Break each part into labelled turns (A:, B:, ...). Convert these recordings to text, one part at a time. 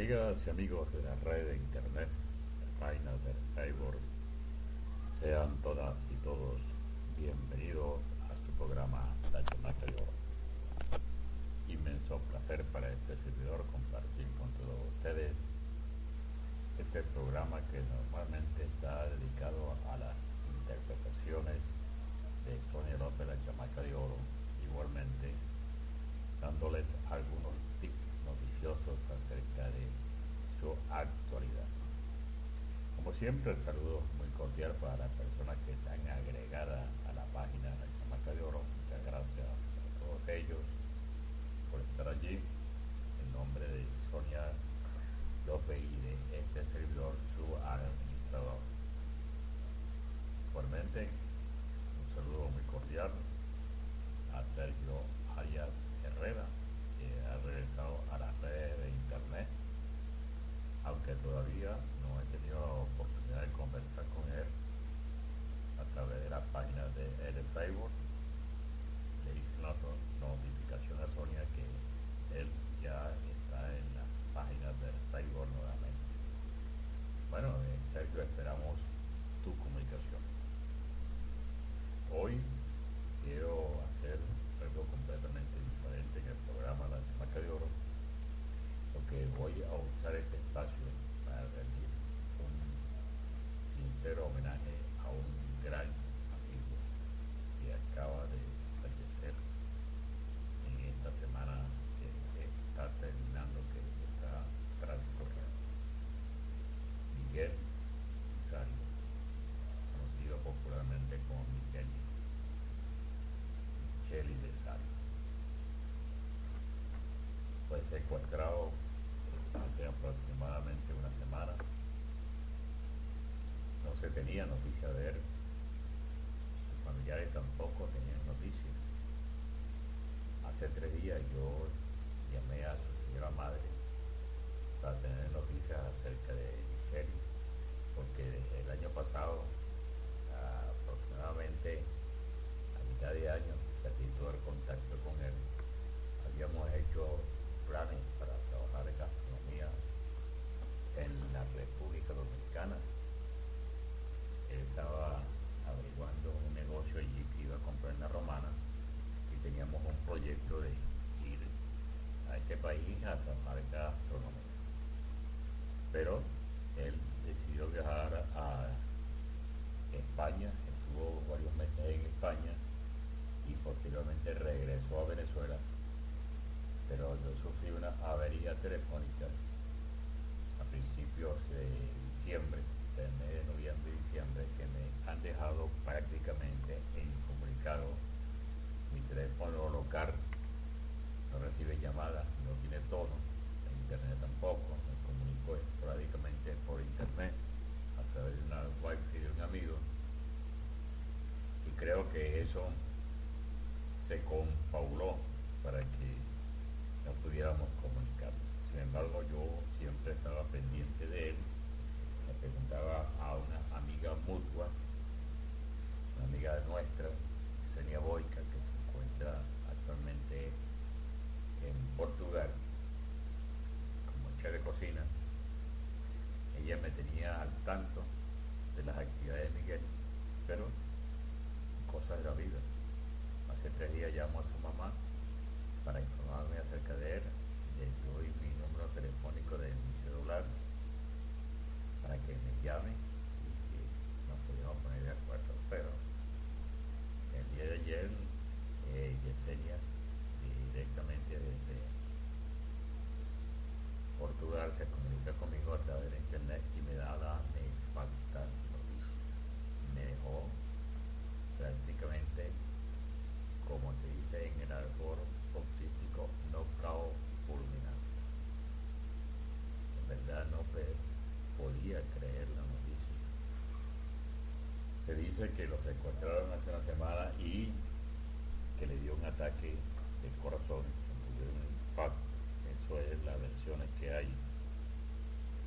A: Amigas y amigos de la red de internet, página de cyborg, sean todas y todos bienvenidos a su programa La Inmenso placer para este servidor compartir con todos ustedes este programa que normalmente está dedicado a las interpretaciones siempre el saludo muy cordial para las personas que están agregadas a la página de la Chamaca de Oro. Muchas gracias a todos ellos por estar allí. En nombre de Sonia López y de este servidor, su administrador. Igualmente, un saludo muy cordial secuestrado hace aproximadamente una semana. No se tenía noticia de él. Sus familiares tampoco tenían noticia Hace tres días yo llamé a su señora madre para tener pero él decidió viajar a España, estuvo varios meses en España y posteriormente regresó a Venezuela, pero yo sufrí una avería telefónica a principios I'm one. que los secuestraron hace una semana y que le dio un ataque del corazón, Eso es las versiones que hay,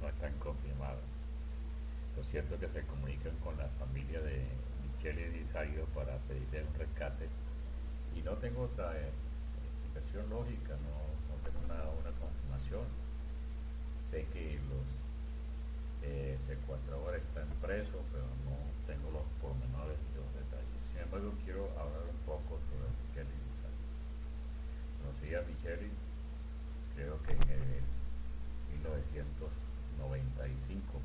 A: no están confirmadas. Lo cierto es que se comunican con la familia de Michele Disario para pedirle un rescate y no tengo otra eh, explicación lógica, no, no tengo una, confirmación sé que los eh, secuestradores están presos, pero no quiero hablar un poco sobre Micheli Conocí a Micheli, creo que en el 1995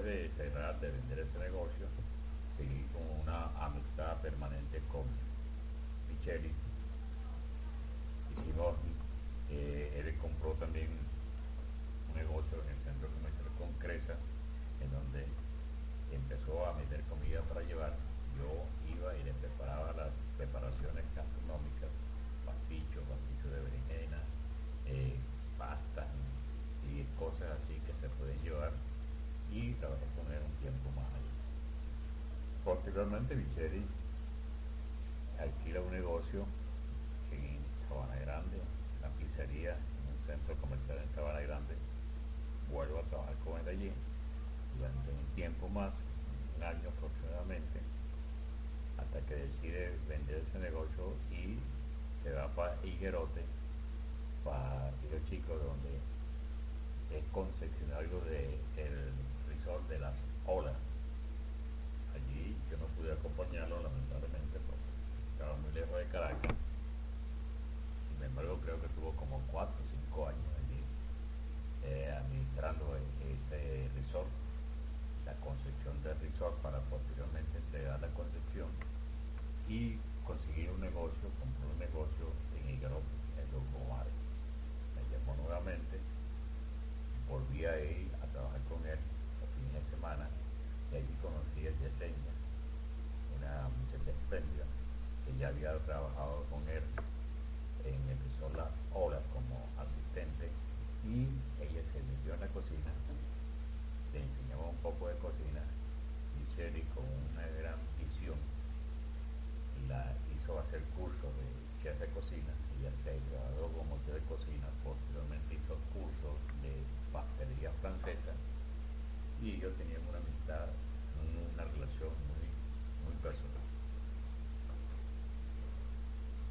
A: vedete, per andare in direzione Golgi Normalmente, Micheli alquila un negocio en Sabana Grande, la pizzería, en un centro comercial en Sabana Grande. Vuelvo a trabajar con él allí durante un tiempo más, un año aproximadamente, hasta que decide vender ese negocio y se va para Iguerote para Río Chico, donde es concesionario del de resort de las olas pude acompañarlo, lamentablemente, porque estaba muy lejos de Caracas. Sin embargo, creo que tuvo como 4 o 5 años allí eh, administrando este resort, la concepción del resort para posteriormente entregar la concepción y conseguir un negocio, comprar un negocio en Igaropa.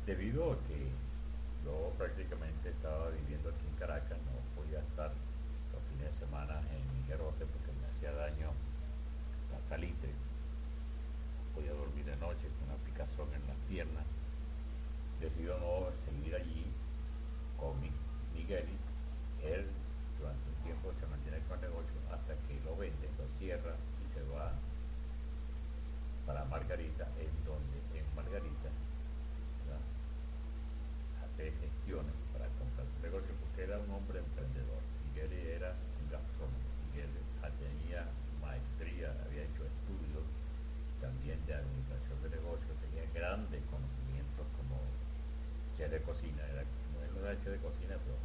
A: debido a que yo prácticamente estaba viviendo aquí en Caracas, no podía estar los fines de semana en Mijerote porque me hacía daño la salitre, podía dormir de noche con una picazón en las piernas, Decidió no seguir allí con mi Miguel, él durante un tiempo se mantiene con el negocio hasta que lo vende, lo cierra y se va para Margarita. Él de cocina, era, no era hecho de cocina, pero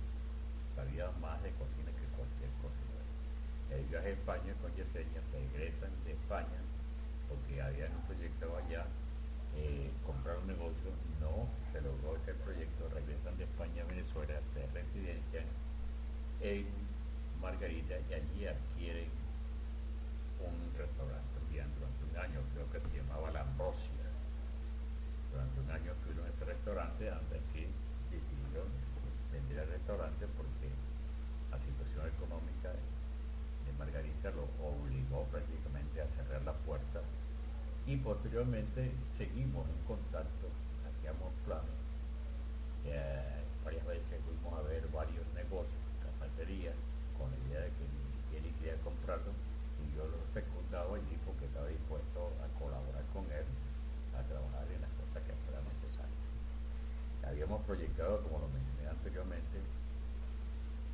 A: sabía más de cocina que cualquier cocina. El viaje a España con Yesenia, regresan de España porque habían un proyecto allá, eh, comprar un negocio, no se logró ese proyecto, regresan de España a Venezuela, se residencia en Margarita y allí adquieren un restaurante. antes que decidieron vender el restaurante porque la situación económica de Margarita lo obligó prácticamente a cerrar la puerta y posteriormente seguimos en contacto proyectado, como lo mencioné anteriormente,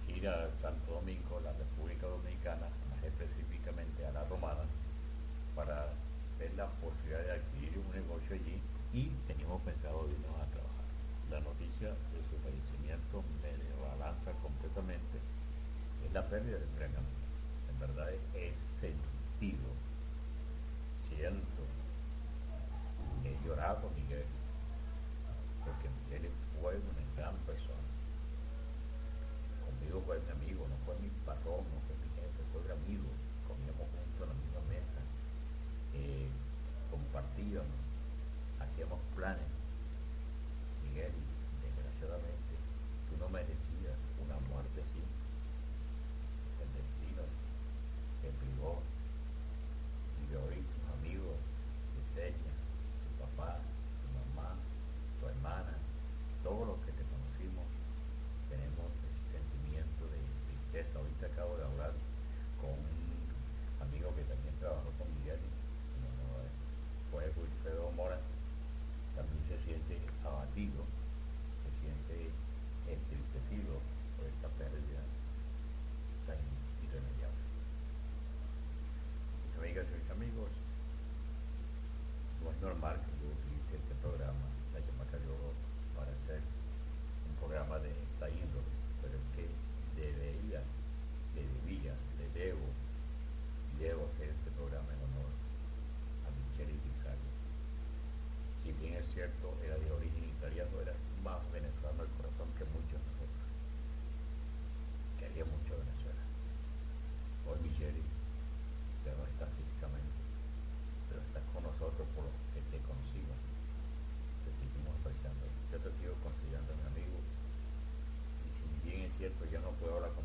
A: ir a Santo Domingo, la República Dominicana, más específicamente a la Romana, para ver la posibilidad de adquirir un negocio allí y teníamos pensado irnos a trabajar. La noticia de su fallecimiento me rebalanza completamente es la pérdida de empleo. En verdad es normal que yo utilice este programa, la llamada yo para hacer un programa de esta índole, pero es que debería, debía, le debo, debo hacer este programa en honor a Michelle Vicario. Si bien es cierto, era cierto, yo no puedo hablar